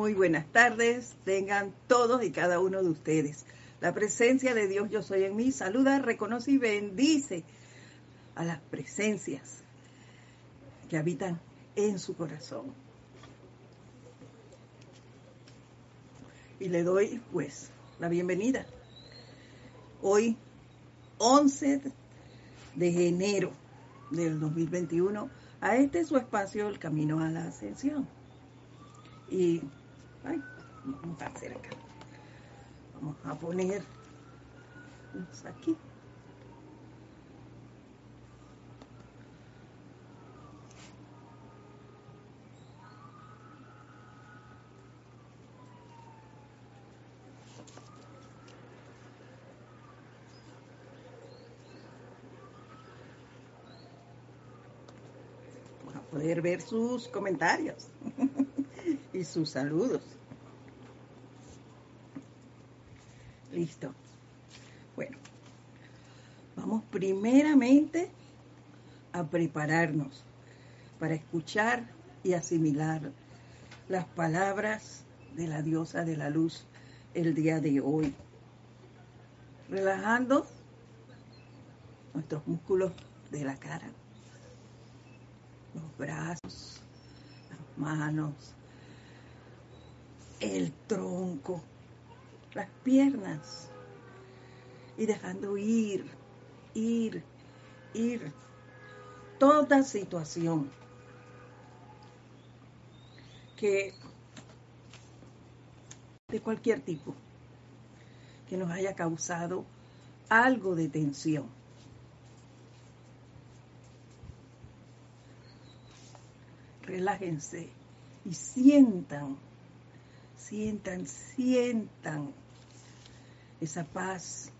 Muy buenas tardes, tengan todos y cada uno de ustedes. La presencia de Dios yo soy en mí, saluda, reconoce y bendice a las presencias que habitan en su corazón. Y le doy pues la bienvenida. Hoy, 11 de enero del 2021, a este su espacio, el Camino a la Ascensión. Y Ay, vamos a cerca. Vamos a poner aquí. Poder ver sus comentarios. y sus saludos. Listo. Bueno, vamos primeramente a prepararnos para escuchar y asimilar las palabras de la diosa de la luz el día de hoy. Relajando nuestros músculos de la cara, los brazos, las manos, el tronco, las piernas y dejando ir, ir, ir toda situación que de cualquier tipo que nos haya causado algo de tensión. Relájense y sientan sientan, sientan esa paz,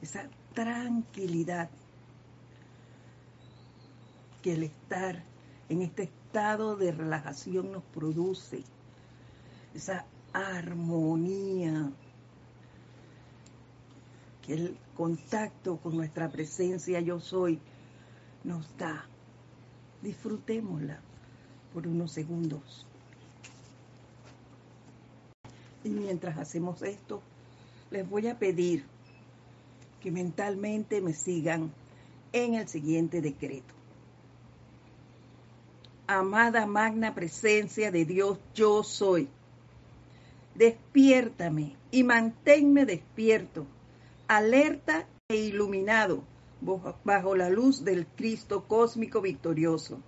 esa tranquilidad que el estar en este estado de relajación nos produce, esa armonía que el contacto con nuestra presencia yo soy nos da. Disfrutémosla por unos segundos. Y mientras hacemos esto, les voy a pedir que mentalmente me sigan en el siguiente decreto. Amada magna presencia de Dios, yo soy. Despiértame y manténme despierto, alerta e iluminado bajo la luz del Cristo cósmico victorioso.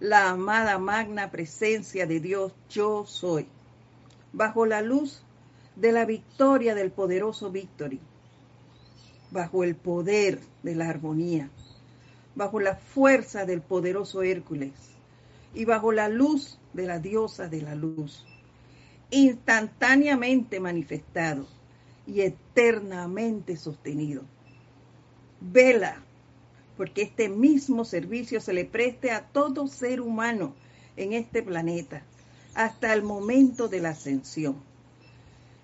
La amada magna presencia de Dios, yo soy bajo la luz de la victoria del poderoso Victory, bajo el poder de la armonía, bajo la fuerza del poderoso Hércules y bajo la luz de la diosa de la luz, instantáneamente manifestado y eternamente sostenido. Vela, porque este mismo servicio se le preste a todo ser humano en este planeta hasta el momento de la ascensión.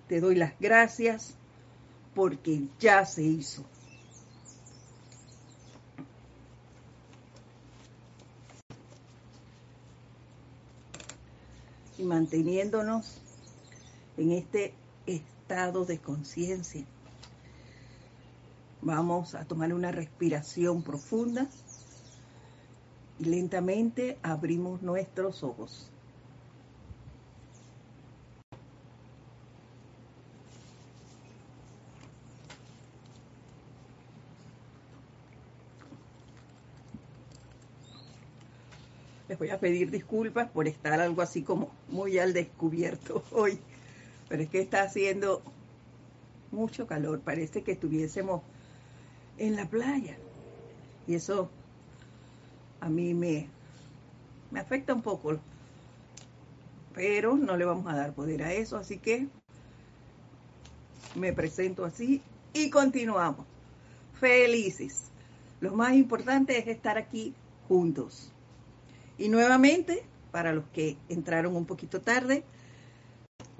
Te doy las gracias porque ya se hizo. Y manteniéndonos en este estado de conciencia, vamos a tomar una respiración profunda y lentamente abrimos nuestros ojos. Voy a pedir disculpas por estar algo así como muy al descubierto hoy, pero es que está haciendo mucho calor, parece que estuviésemos en la playa. Y eso a mí me, me afecta un poco, pero no le vamos a dar poder a eso, así que me presento así y continuamos. Felices. Lo más importante es estar aquí juntos. Y nuevamente, para los que entraron un poquito tarde,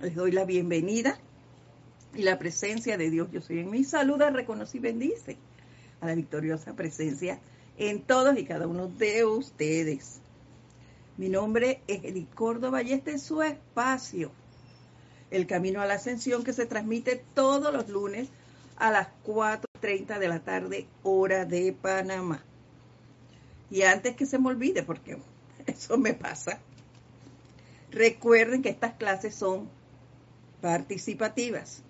les doy la bienvenida y la presencia de Dios Yo soy en mí. Saluda, reconoce y bendice a la victoriosa presencia en todos y cada uno de ustedes. Mi nombre es Edith Córdoba y este es su espacio, El Camino a la Ascensión, que se transmite todos los lunes a las 4.30 de la tarde, hora de Panamá. Y antes que se me olvide, porque eso me pasa, recuerden que estas clases son participativas.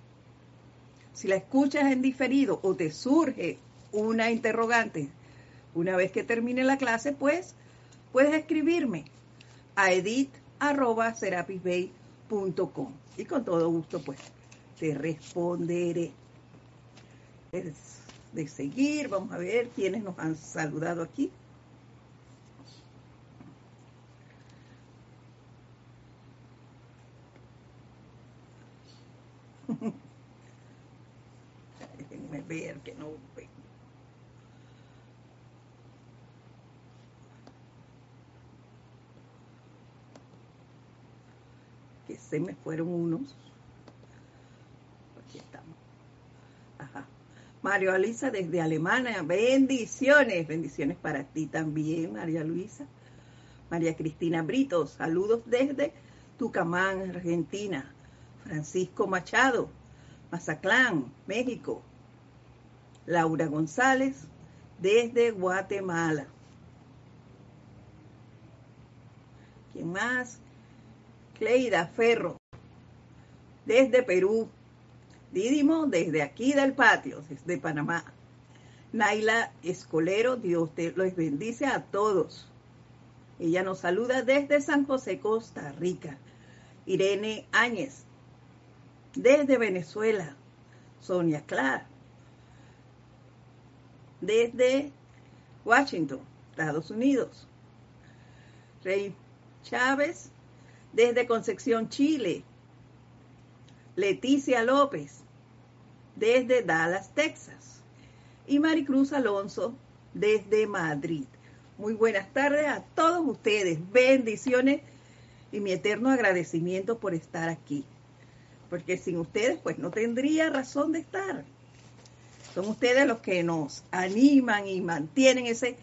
Si la escuchas en diferido o te surge una interrogante una vez que termine la clase, pues puedes escribirme a edit.serapisbay.com y con todo gusto pues te responderé. de seguir, vamos a ver quiénes nos han saludado aquí. Déjenme ver que no se me fueron unos. Aquí estamos. Ajá. Mario Luisa desde Alemania, bendiciones, bendiciones para ti también, María Luisa. María Cristina Brito, saludos desde Tucamán, Argentina. Francisco Machado, Mazatlán, México. Laura González, desde Guatemala. ¿Quién más? Cleida Ferro, desde Perú. Didimo, desde aquí del patio, desde Panamá. Naila Escolero, Dios te los bendice a todos. Ella nos saluda desde San José, Costa Rica. Irene Áñez, desde Venezuela. Sonia Clark, desde Washington, Estados Unidos. Rey Chávez, desde Concepción, Chile. Leticia López, desde Dallas, Texas. Y Maricruz Alonso, desde Madrid. Muy buenas tardes a todos ustedes. Bendiciones y mi eterno agradecimiento por estar aquí. Porque sin ustedes, pues no tendría razón de estar. Son ustedes los que nos animan y mantienen ese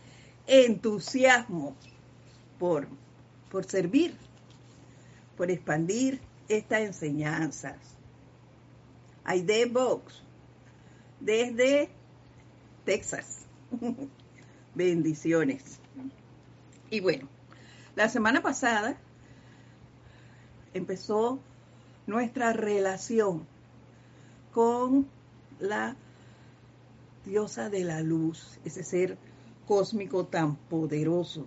entusiasmo por, por servir por expandir estas enseñanzas. Aide Box, desde Texas. Bendiciones. Y bueno, la semana pasada empezó nuestra relación con la diosa de la luz, ese ser cósmico tan poderoso.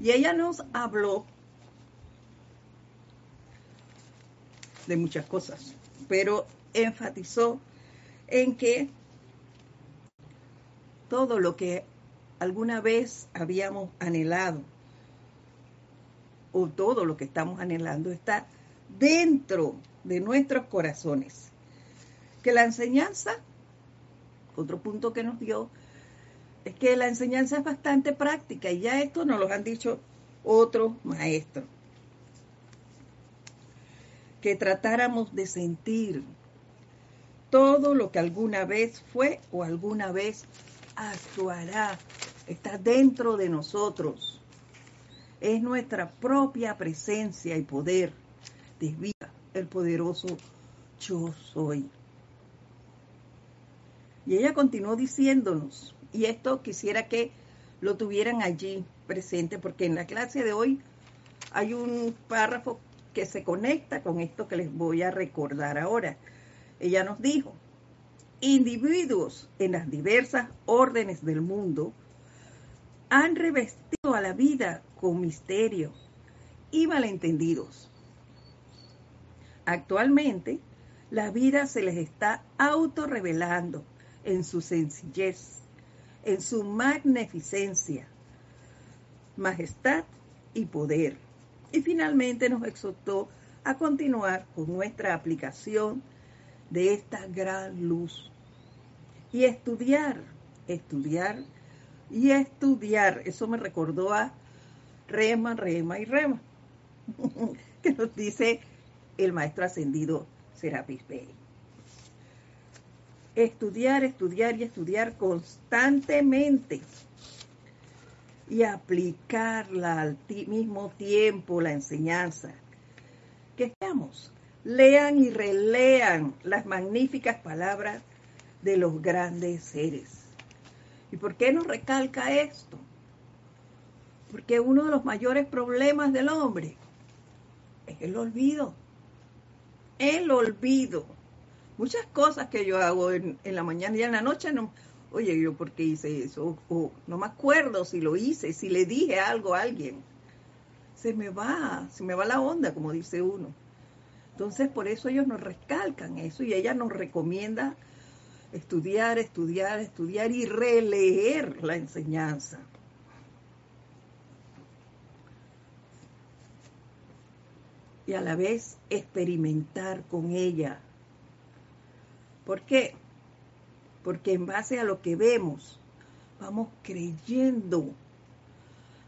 Y ella nos habló de muchas cosas, pero enfatizó en que todo lo que alguna vez habíamos anhelado o todo lo que estamos anhelando está dentro de nuestros corazones. Que la enseñanza, otro punto que nos dio, es que la enseñanza es bastante práctica y ya esto nos lo han dicho otros maestros que tratáramos de sentir todo lo que alguna vez fue o alguna vez actuará. Está dentro de nosotros. Es nuestra propia presencia y poder. Desvía el poderoso yo soy. Y ella continuó diciéndonos, y esto quisiera que lo tuvieran allí presente, porque en la clase de hoy hay un párrafo que se conecta con esto que les voy a recordar ahora. Ella nos dijo, individuos en las diversas órdenes del mundo han revestido a la vida con misterio y malentendidos. Actualmente, la vida se les está autorrevelando en su sencillez, en su magnificencia, majestad y poder y finalmente nos exhortó a continuar con nuestra aplicación de esta gran luz y estudiar, estudiar y estudiar. Eso me recordó a Rema, Rema y Rema, que nos dice el maestro ascendido Serapis Bey. Estudiar, estudiar y estudiar constantemente. y aplicarla al mismo tiempo, la enseñanza. Que estamos, lean y relean las magníficas palabras de los grandes seres. ¿Y por qué nos recalca esto? Porque uno de los mayores problemas del hombre es el olvido. El olvido. Muchas cosas que yo hago en, la mañana y en la noche, no, oye, yo por qué hice eso, o, no me acuerdo si lo hice, si le dije algo a alguien. Se me va, se me va la onda, como dice uno. Entonces, por eso ellos nos recalcan eso y ella nos recomienda estudiar, estudiar, estudiar y releer la enseñanza. Y a la vez experimentar con ella. ¿Por qué? Porque en base a lo que vemos, vamos creyendo.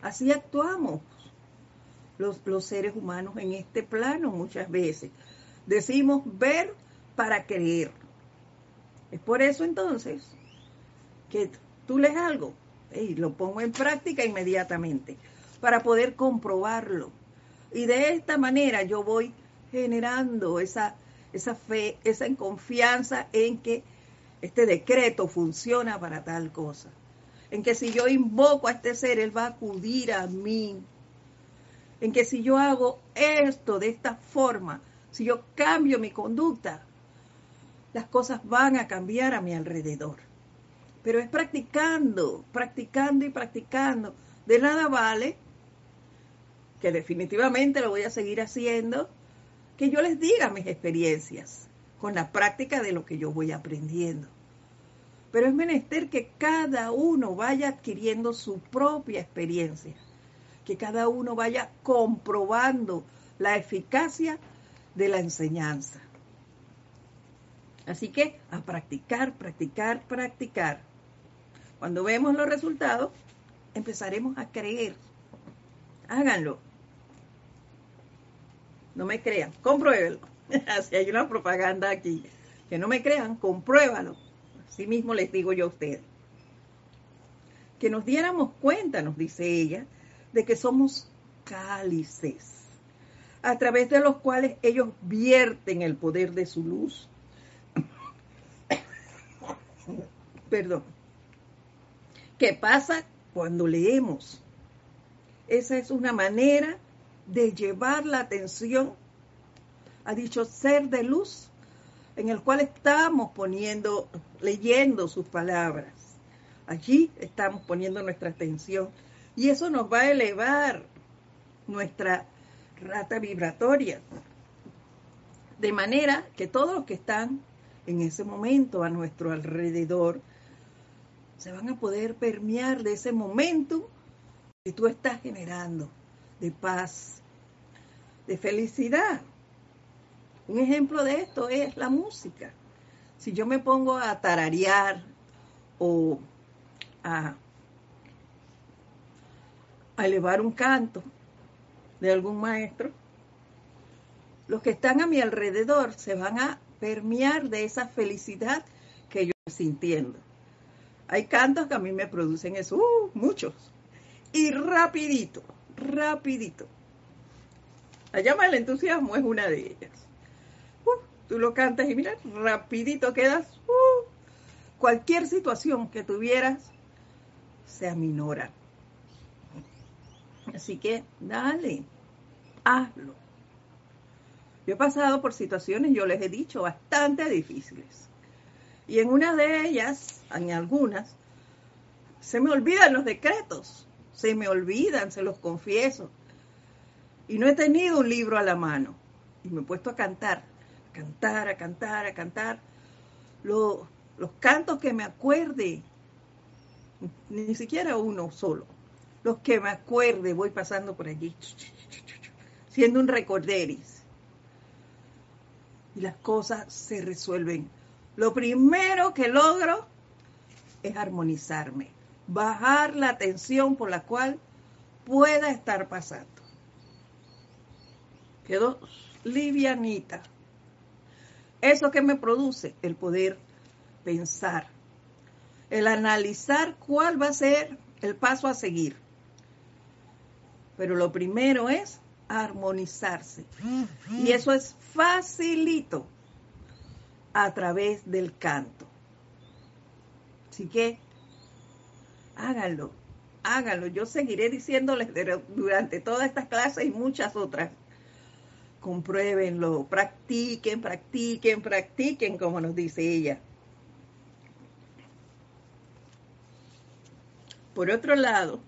Así actuamos los, los seres humanos en este plano muchas veces. Decimos ver para creer. Es por eso entonces que tú lees algo y lo pongo en práctica inmediatamente para poder comprobarlo. Y de esta manera yo voy generando esa, esa fe, esa confianza en que este decreto funciona para tal cosa. En que si yo invoco a este ser, él va a acudir a mí. En que si yo hago esto de esta forma, si yo cambio mi conducta, las cosas van a cambiar a mi alrededor. Pero es practicando, practicando y practicando. De nada vale, que definitivamente lo voy a seguir haciendo, que yo les diga mis experiencias con la práctica de lo que yo voy aprendiendo. Pero es menester que cada uno vaya adquiriendo su propia experiencia, que cada uno vaya comprobando la eficacia de la enseñanza. Así que a practicar, practicar, practicar. Cuando vemos los resultados, empezaremos a creer. Háganlo. No me crean, compruébenlo. Así hay una propaganda aquí. Que no me crean, compruébalo. Así mismo les digo yo a ustedes. Que nos diéramos cuenta, nos dice ella, de que somos cálices, a través de los cuales ellos vierten el poder de su luz perdón. ¿Qué pasa cuando leemos? Esa es una manera de llevar la atención a dicho ser de luz en el cual estamos poniendo, leyendo sus palabras. Allí estamos poniendo nuestra atención y eso nos va a elevar nuestra rata vibratoria. De manera que todos los que están en ese momento a nuestro alrededor se van a poder permear de ese momento que tú estás generando de paz, de felicidad. Un ejemplo de esto es la música. Si yo me pongo a tararear o a, elevar un canto de algún maestro, los que están a mi alrededor se van a permear de esa felicidad que yo estoy sintiendo. Hay cantos que a mí me producen eso, uh, muchos. Y rapidito, rapidito. La llama del entusiasmo es una de ellas. Uh, tú lo cantas y mira, rapidito quedas. Uh, cualquier situación que tuvieras se aminora. Así que dale, hazlo. Yo he pasado por situaciones, yo les he dicho, bastante difíciles. Y en una de ellas, en algunas, se me olvidan los decretos, se me olvidan, se los confieso. Y no he tenido un libro a la mano. Y me he puesto a cantar, a cantar, a cantar, a cantar. Los, cantos que me acuerde, ni siquiera uno solo. Los que me acuerde, voy pasando por allí, siendo un recorderis. Y las cosas se resuelven lo primero que logro es armonizarme, bajar la tensión por la cual pueda estar pasando. Quedó livianita. Eso que me produce el poder pensar, el analizar cuál va a ser el paso a seguir, Pero lo primero es armonizarse. Y eso es facilito a través del canto. Así que háganlo, háganlo. Yo seguiré diciéndoles durante todas estas clases y muchas otras. Compruébenlo, practiquen, practiquen, practiquen, como nos dice ella. Por otro lado,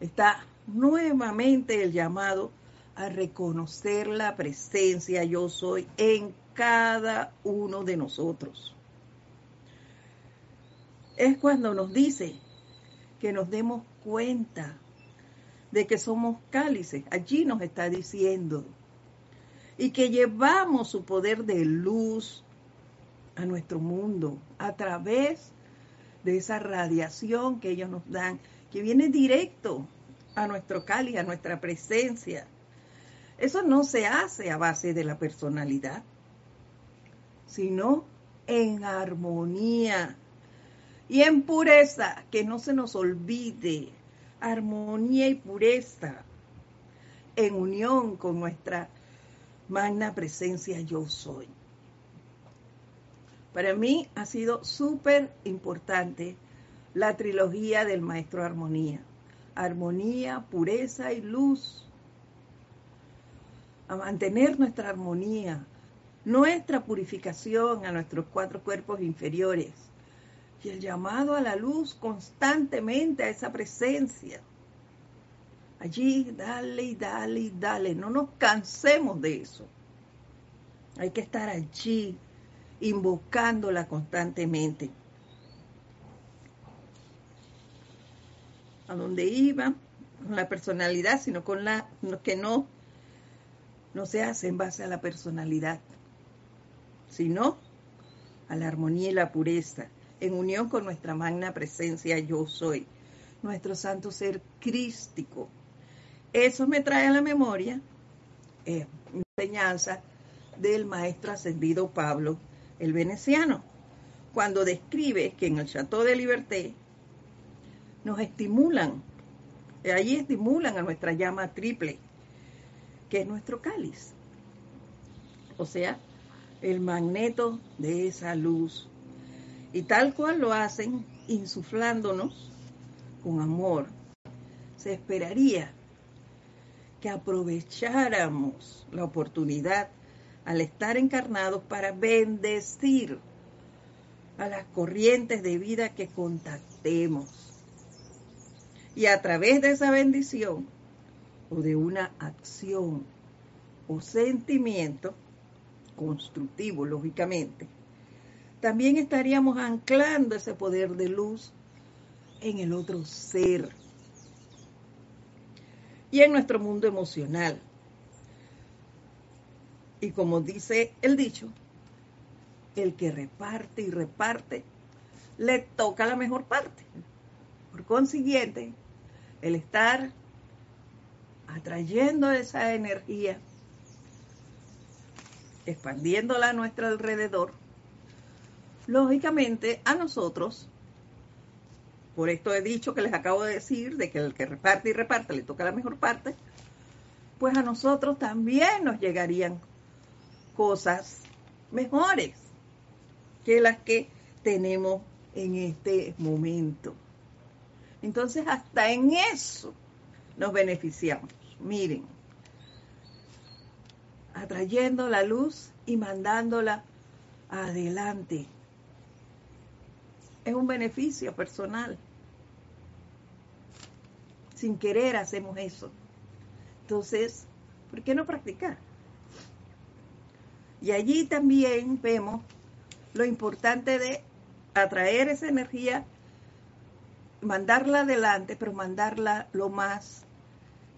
está nuevamente el llamado a reconocer la presencia yo soy en cada uno de nosotros. Es cuando nos dice que nos demos cuenta de que somos cálices. Allí nos está diciendo. Y que llevamos su poder de luz a nuestro mundo a través de esa radiación que ellos nos dan, que viene directo a nuestro cáliz, a nuestra presencia. Eso no se hace a base de la personalidad, sino en armonía y en pureza, que no se nos olvide, armonía y pureza, en unión con nuestra magna presencia yo soy. Para mí ha sido súper importante la trilogía del Maestro Armonía. Armonía, pureza y luz. A mantener nuestra armonía, nuestra purificación a nuestros cuatro cuerpos inferiores y el llamado a la luz constantemente a esa presencia. Allí, dale y dale y dale, no nos cansemos de eso. Hay que estar allí invocándola constantemente. A donde iba, con la personalidad, sino con la que no, no se hace en base a la personalidad, sino a la armonía y la pureza, en unión con nuestra magna presencia yo soy, nuestro santo ser crístico. Eso me trae a la memoria eh, enseñanza del maestro ascendido Pablo el veneciano, cuando describe que en el Chateau de Liberté nos estimulan, allí estimulan a nuestra llama triple, que es nuestro cáliz. O sea, el magneto de esa luz. Y tal cual lo hacen, insuflándonos con amor, se esperaría que aprovecháramos la oportunidad al estar encarnados para bendecir a las corrientes de vida que contactemos. Y a través de esa bendición o de una acción o sentimiento constructivo, lógicamente, también estaríamos anclando ese poder de luz en el otro ser y en nuestro mundo emocional y como dice el dicho, el que reparte y reparte, le toca la mejor parte. Por consiguiente, el estar atrayendo esa energía, expandiéndola a nuestro alrededor, lógicamente a nosotros, por esto he dicho que les acabo de decir, de que el que reparte y reparte le toca la mejor parte, pues a nosotros también nos llegarían cosas mejores que las que tenemos en este momento. Entonces, hasta en eso nos beneficiamos. Miren, atrayendo la luz y mandándola adelante. Es un beneficio personal. Sin querer hacemos eso. Entonces, ¿por qué no practicar? Y allí también vemos lo importante de atraer esa energía, mandarla adelante, pero mandarla lo más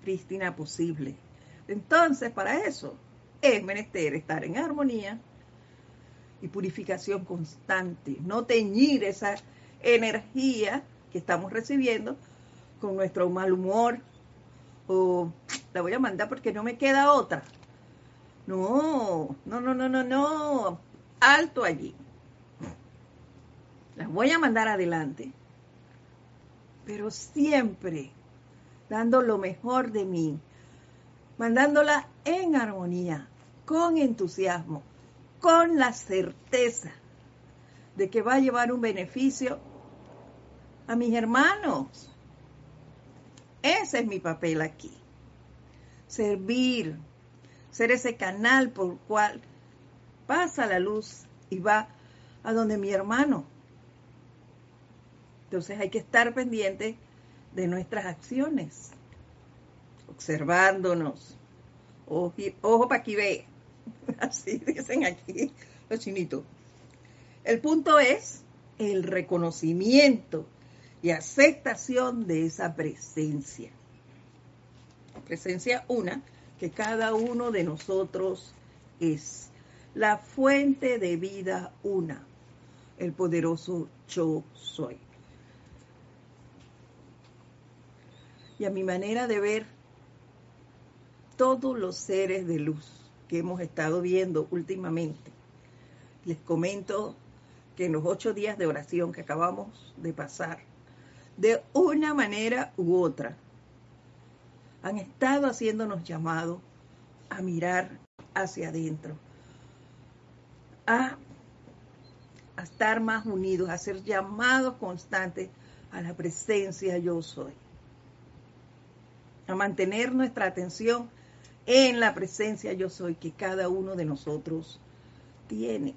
prístina posible. Entonces, para eso es menester estar en armonía y purificación constante, no teñir esa energía que estamos recibiendo con nuestro mal humor o la voy a mandar porque no me queda otra. No, no, no, no, no, no. Alto allí. Las voy a mandar adelante. Pero siempre dando lo mejor de mí, mandándola en armonía, con entusiasmo, con la certeza de que va a llevar un beneficio a mis hermanos. Ese es mi papel aquí. Servir, ser ese canal por cual pasa la luz y va a donde mi hermano. Entonces hay que estar pendiente de nuestras acciones, observándonos. Ojo, ojo para aquí ve. Así dicen aquí los chinitos. El punto es el reconocimiento y aceptación de esa presencia. Presencia una que cada uno de nosotros es. La fuente de vida una, el poderoso yo soy. Y a mi manera de ver, todos los seres de luz que hemos estado viendo últimamente, les comento que en los ocho días de oración que acabamos de pasar, de una manera u otra, han estado haciéndonos llamado a mirar hacia adentro, a, a, estar más unidos, a ser llamados constantes a la presencia yo soy, a mantener nuestra atención en la presencia yo soy que cada uno de nosotros tiene.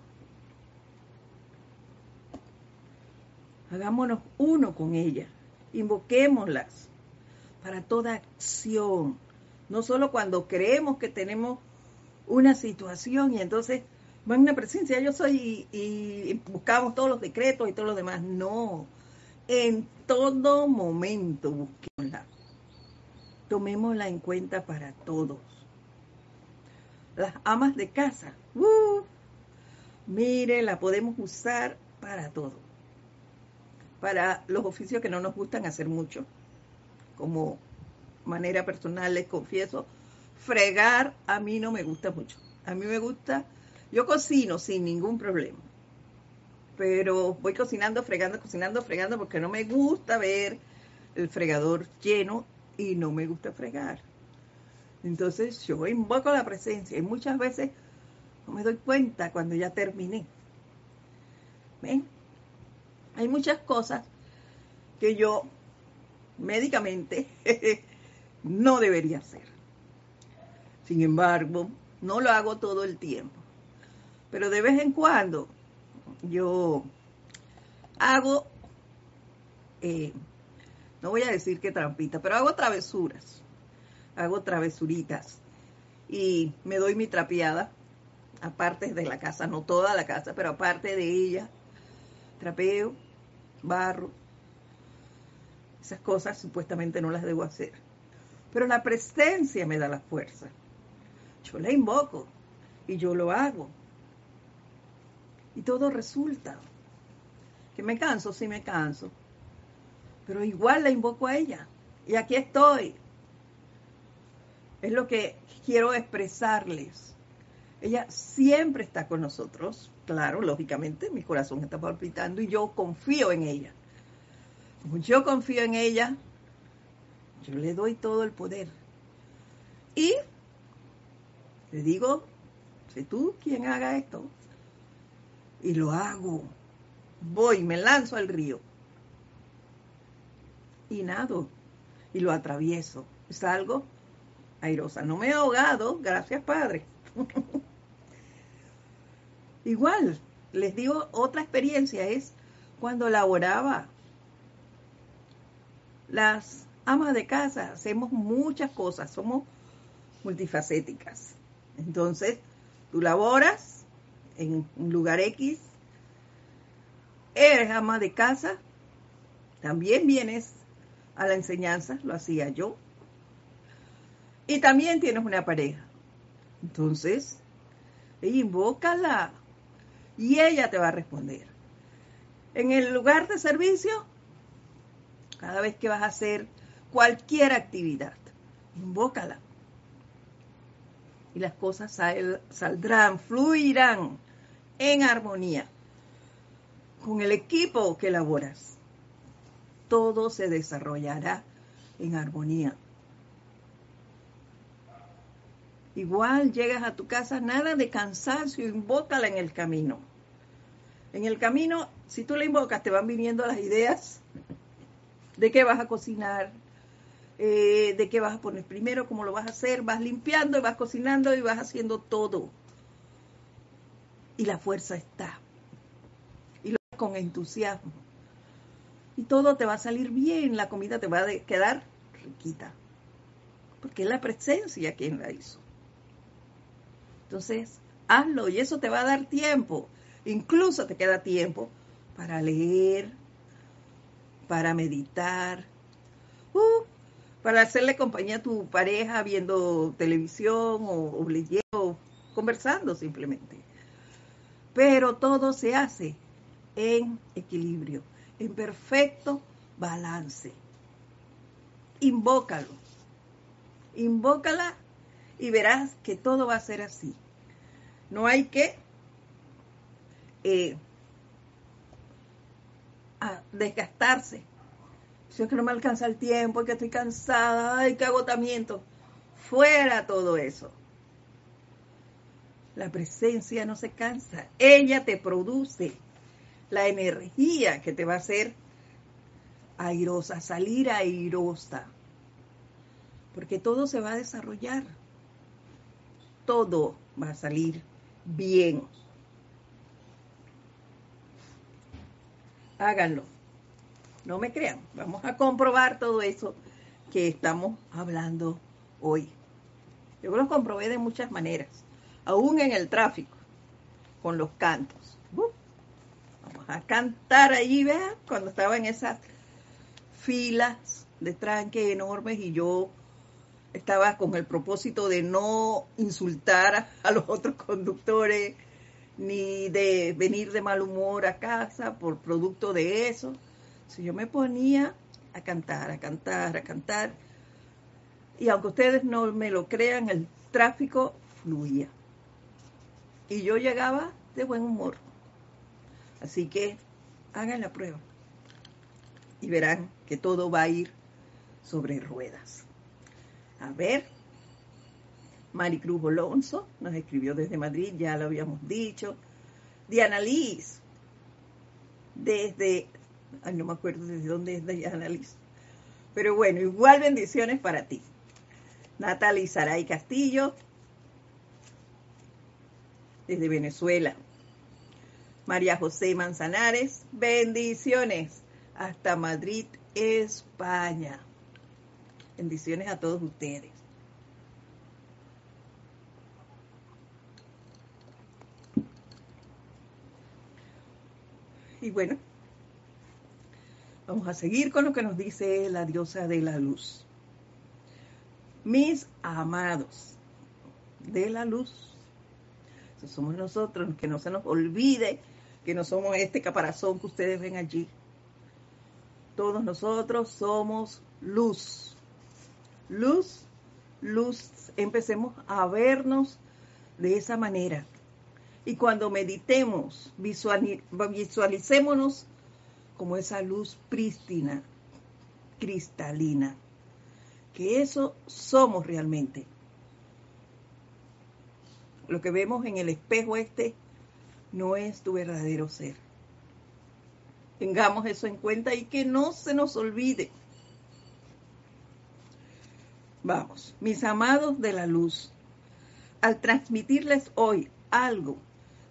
Hagámonos uno con ella, invoquémoslas para toda acción, no solo cuando creemos que tenemos una situación y entonces va una presencia, yo soy y, y, buscamos todos los decretos y todo lo demás. No, en todo momento busquémosla. Tomémosla en cuenta para todos. Las amas de casa, uh, mire, la podemos usar para todo para los oficios que no nos gustan hacer mucho. Como manera personal les confieso, fregar a mí no me gusta mucho. A mí me gusta, yo cocino sin ningún problema. Pero voy cocinando, fregando, cocinando, fregando porque no me gusta ver el fregador lleno y no me gusta fregar. Entonces yo invoco la presencia y muchas veces no me doy cuenta cuando ya terminé. ¿Ven? Hay muchas cosas que yo médicamente no debería hacer. Sin embargo, no lo hago todo el tiempo. Pero de vez en cuando yo hago, eh, no voy a decir que trampita, pero hago travesuras. Hago travesuritas. Y me doy mi trapeada, aparte de la casa, no toda la casa, pero aparte de ella, trapeo barro. Esas cosas supuestamente no las debo hacer. Pero la presencia me da la fuerza. Yo la invoco y yo lo hago. Y todo resulta. Que me canso, sí me canso. Pero igual la invoco a ella. Y aquí estoy. Es lo que quiero expresarles. Ella siempre está con nosotros, claro, lógicamente, mi corazón está palpitando y yo confío en ella. Como yo confío en ella, yo le doy todo el poder. Y le digo, sé tú quien haga esto. Y lo hago. Voy, me lanzo al río. Y nado. Y lo atravieso. Salgo airosa. No me he ahogado, gracias Padre. Igual, les digo, otra experiencia es cuando laboraba. Las amas de casa hacemos muchas cosas, somos multifacéticas. Entonces, tú laboras en un lugar X, eres ama de casa, también vienes a la enseñanza, lo hacía yo, y también tienes una pareja. Entonces, invócala y ella te va a responder. En el lugar de servicio, cada vez que vas a hacer cualquier actividad, invócala. Y las cosas saldrán, fluirán en armonía con el equipo que elaboras. Todo se desarrollará en armonía. Igual llegas a tu casa, nada de cansancio, invócala en el camino. En el camino, si tú la invocas, te van viniendo las ideas de qué vas a cocinar, eh, de qué vas a poner primero, cómo lo vas a hacer, vas limpiando y vas cocinando y vas haciendo todo. Y la fuerza está. Y lo con entusiasmo. Y todo te va a salir bien, la comida te va a quedar riquita. Porque es la presencia quien la hizo. Entonces, hazlo y eso te va a dar tiempo. Incluso te queda tiempo para leer, para meditar, uh, para hacerle compañía a tu pareja viendo televisión o, o leyendo, conversando simplemente. Pero todo se hace en equilibrio, en perfecto balance. Invócalo. Invócala y verás que todo va a ser así. No hay que eh, desgastarse. Si es que no me alcanza el tiempo, que estoy cansada, ay, qué agotamiento. Fuera todo eso. La presencia no se cansa. Ella te produce la energía que te va a hacer airosa, salir airosa. Porque todo se va a desarrollar. Todo va a salir bien. Háganlo. No me crean. Vamos a comprobar todo eso que estamos hablando hoy. Yo lo comprobé de muchas maneras, aún en el tráfico, con los cantos. Vamos a cantar allí, vean, cuando estaba en esas filas de tranque enormes y yo estaba con el propósito de no insultar a, los otros conductores, ni de venir de mal humor a casa por producto de eso. Si yo me ponía a cantar, a cantar, a cantar, y aunque ustedes no me lo crean, el tráfico fluía. Y yo llegaba de buen humor. Así que hagan la prueba y verán que todo va a ir sobre ruedas. A ver, Maricruz Alonso nos escribió desde Madrid, ya lo habíamos dicho. Diana Liz, desde, ay, no me acuerdo desde dónde es Diana Liz. Pero bueno, igual bendiciones para ti. Natalie Saray Castillo, desde Venezuela. María José Manzanares, bendiciones hasta Madrid, España. Bendiciones a todos ustedes. Y bueno, vamos a seguir con lo que nos dice la diosa de la luz. Mis amados de la luz, somos nosotros, que no se nos olvide que no somos este caparazón que ustedes ven allí. Todos nosotros somos luz luz, luz, empecemos a vernos de esa manera. Y cuando meditemos, visualicémonos como esa luz prístina, cristalina, que eso somos realmente. Lo que vemos en el espejo este no es tu verdadero ser. Tengamos eso en cuenta y que no se nos olvide. Vamos, mis amados de la luz, al transmitirles hoy algo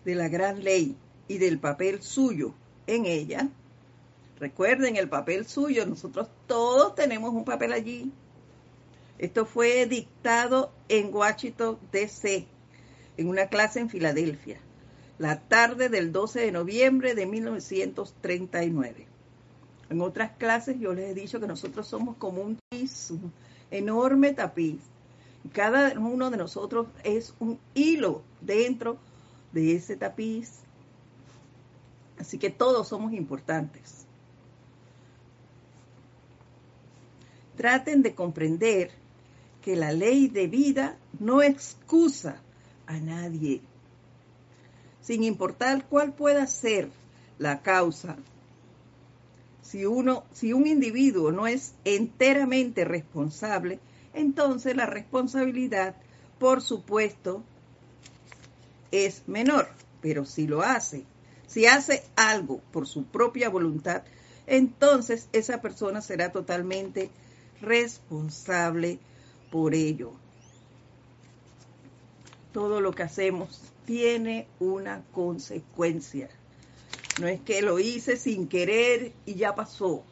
de la gran ley y del papel suyo en ella, recuerden el papel suyo, nosotros todos tenemos un papel allí. Esto fue dictado en Washington, D.C., en una clase en Filadelfia, la tarde del 12 de noviembre de 1939. En otras clases yo les he dicho que nosotros somos como un piso, enorme tapiz. Cada uno de nosotros es un hilo dentro de ese tapiz. Así que todos somos importantes. Traten de comprender que la ley de vida no excusa a nadie, sin importar cuál pueda ser la causa si, uno, si un individuo no es enteramente responsable, entonces la responsabilidad por supuesto, es menor, pero si lo hace, si hace algo por su propia voluntad, entonces esa persona será totalmente responsable por ello. Todo lo que hacemos tiene una consecuencia. No es que lo hice sin querer y ya pasó.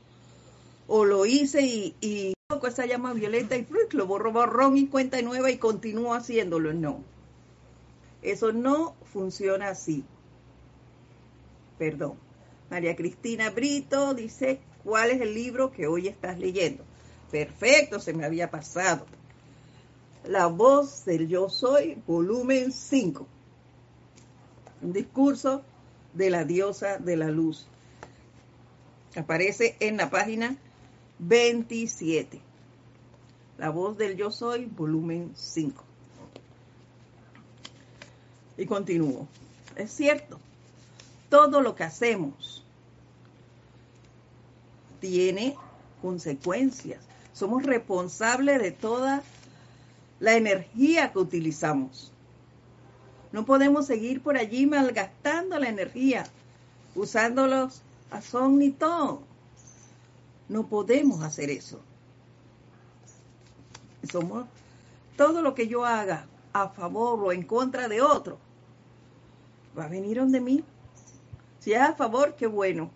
O lo hice y, y esa llama violeta y lo borro borrón y cuenta nueva y continúo haciéndolo. No. Eso no funciona así. Perdón. María Cristina Brito dice, ¿cuál es el libro que hoy estás leyendo? Perfecto, se me había pasado. La voz del yo soy, volumen 5. Un discurso de la diosa de la luz. Aparece en la página 27. La voz del yo soy, volumen 5. Y continúo. Es cierto, todo lo que hacemos tiene consecuencias. Somos responsables de toda la energía que utilizamos. No podemos seguir por allí malgastando la energía, usándolos a son ni ton. No podemos hacer eso. Somos todo lo que yo haga a favor o en contra de otro, va a venir donde mí. Si es a favor, qué bueno.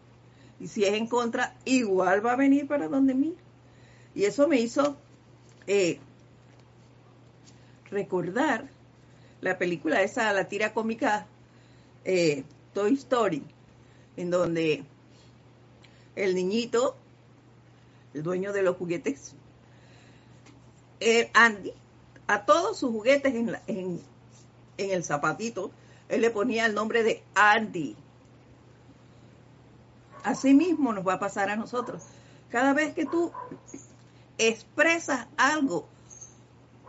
Y si es en contra, igual va a venir para donde mí. Y eso me hizo eh, recordar la película esa, la tira cómica eh, Toy Story, en donde el niñito, el dueño de los juguetes, eh, Andy, a todos sus juguetes en, en, el zapatito, él le ponía el nombre de Andy. Así mismo nos va a pasar a nosotros. Cada vez que tú expresas algo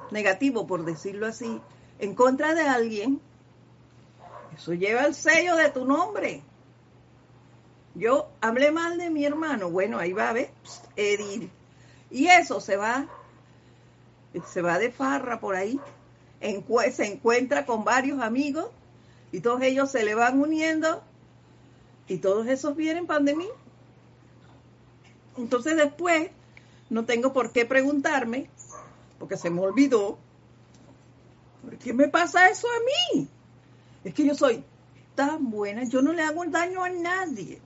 negativo, por decirlo así, en contra de alguien, eso lleva el sello de tu nombre. Yo hablé mal de mi hermano, bueno, ahí va a ver, Edith. Y eso se va se va de farra por ahí, se encuentra con varios amigos y todos ellos se le van uniendo y todos esos vienen pandemia. Entonces después no tengo por qué preguntarme, porque se me olvidó, ¿por qué me pasa eso a mí? Es que yo soy tan buena, yo no le hago daño a nadie.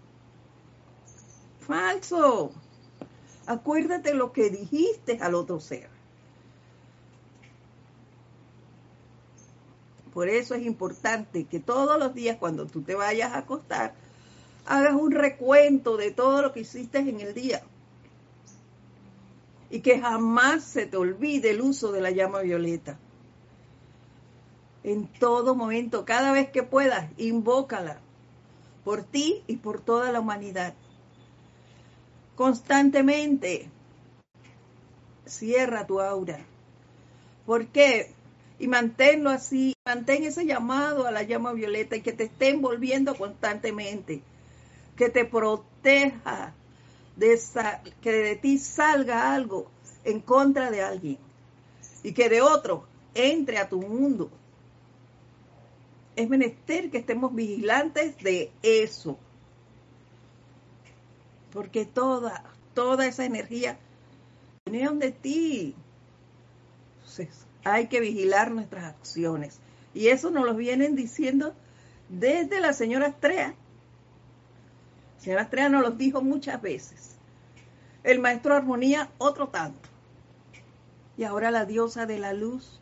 Falso. Acuérdate lo que dijiste al otro ser. Por eso es importante que todos los días cuando tú te vayas a acostar, hagas un recuento de todo lo que hiciste en el día. Y que jamás se te olvide el uso de la llama violeta. En todo momento, cada vez que puedas, invócala por ti y por toda la humanidad. Constantemente cierra tu aura. ¿Por qué? y manténlo así, mantén ese llamado a la llama violeta y que te esté envolviendo constantemente, que te proteja de que de ti salga algo en contra de alguien y que de otro entre a tu mundo. Es menester que estemos vigilantes de eso. Porque toda, toda esa energía viene de ti hay que vigilar nuestras acciones. Y eso nos lo vienen diciendo desde la señora Astrea. La señora Astrea nos lo dijo muchas veces. El maestro Armonía, otro tanto. Y ahora la diosa de la luz.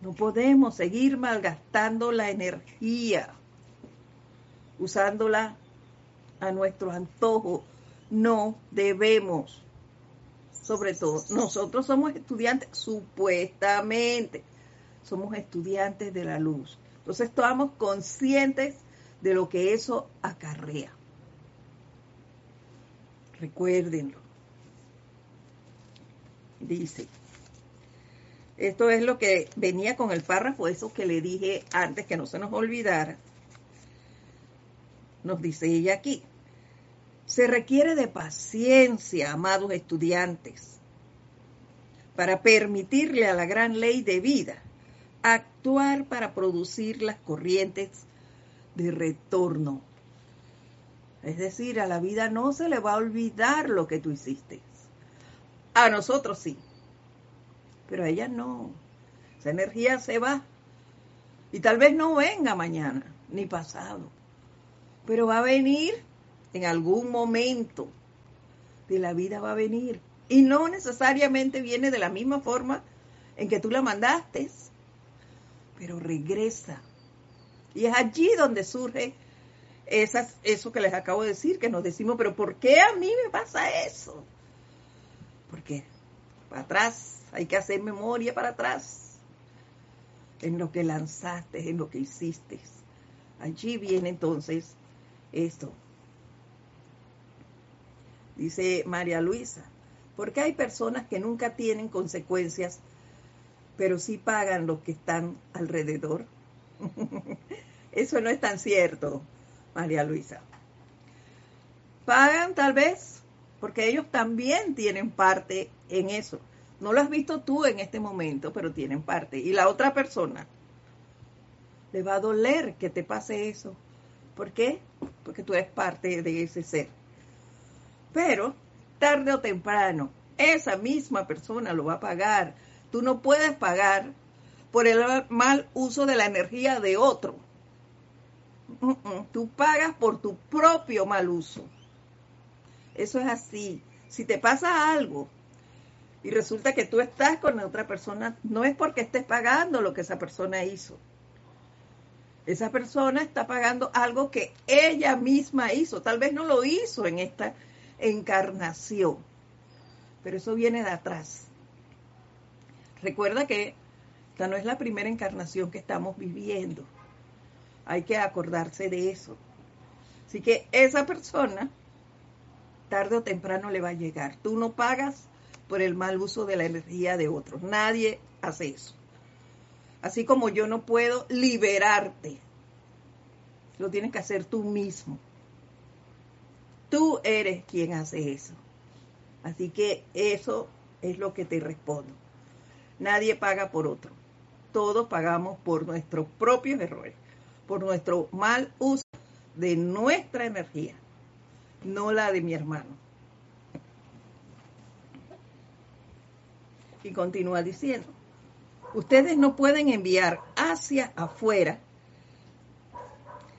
No podemos seguir malgastando la energía, usándola a nuestro antojo. No debemos sobre todo. Nosotros somos estudiantes, supuestamente, somos estudiantes de la luz. Entonces estamos conscientes de lo que eso acarrea. Recuérdenlo. Dice, esto es lo que venía con el párrafo, eso que le dije antes, que no se nos olvidara. Nos dice ella aquí. Se requiere de paciencia, amados estudiantes, para permitirle a la gran ley de vida actuar para producir las corrientes de retorno. Es decir, a la vida no se le va a olvidar lo que tú hiciste. A nosotros sí, pero a ella no. Esa energía se va y tal vez no venga mañana ni pasado, pero va a venir en algún momento de la vida va a venir y no necesariamente viene de la misma forma en que tú la mandaste, pero regresa. Y es allí donde surge eso que les acabo de decir, que nos decimos, pero ¿por qué a mí me pasa eso? Porque para atrás, hay que hacer memoria para atrás, en lo que lanzaste, en lo que hiciste. Allí viene entonces esto. Dice María Luisa, porque hay personas que nunca tienen consecuencias, pero sí pagan los que están alrededor. Eso no es tan cierto, María Luisa. Pagan tal vez porque ellos también tienen parte en eso. No lo has visto tú en este momento, pero tienen parte. Y la otra persona le va a doler que te pase eso. ¿Por qué? Porque tú eres parte de ese ser. Pero tarde o temprano, esa misma persona lo va a pagar. Tú no puedes pagar por el mal uso de la energía de otro. Tú pagas por tu propio mal uso. Eso es así. Si te pasa algo y resulta que tú estás con otra persona, no es porque estés pagando lo que esa persona hizo. Esa persona está pagando algo que ella misma hizo. Tal vez no lo hizo en esta encarnación, pero eso viene de atrás. Recuerda que esta no es la primera encarnación que estamos viviendo. Hay que acordarse de eso. Así que esa persona, tarde o temprano le va a llegar. Tú no pagas por el mal uso de la energía de otros. Nadie hace eso. Así como yo no puedo liberarte. Lo tienes que hacer tú mismo. Tú eres quien hace eso. Así que eso es lo que te respondo. Nadie paga por otro. Todos pagamos por nuestros propios errores por nuestro mal uso de nuestra energía, no la de mi hermano. Y continúa diciendo, ustedes no pueden enviar hacia afuera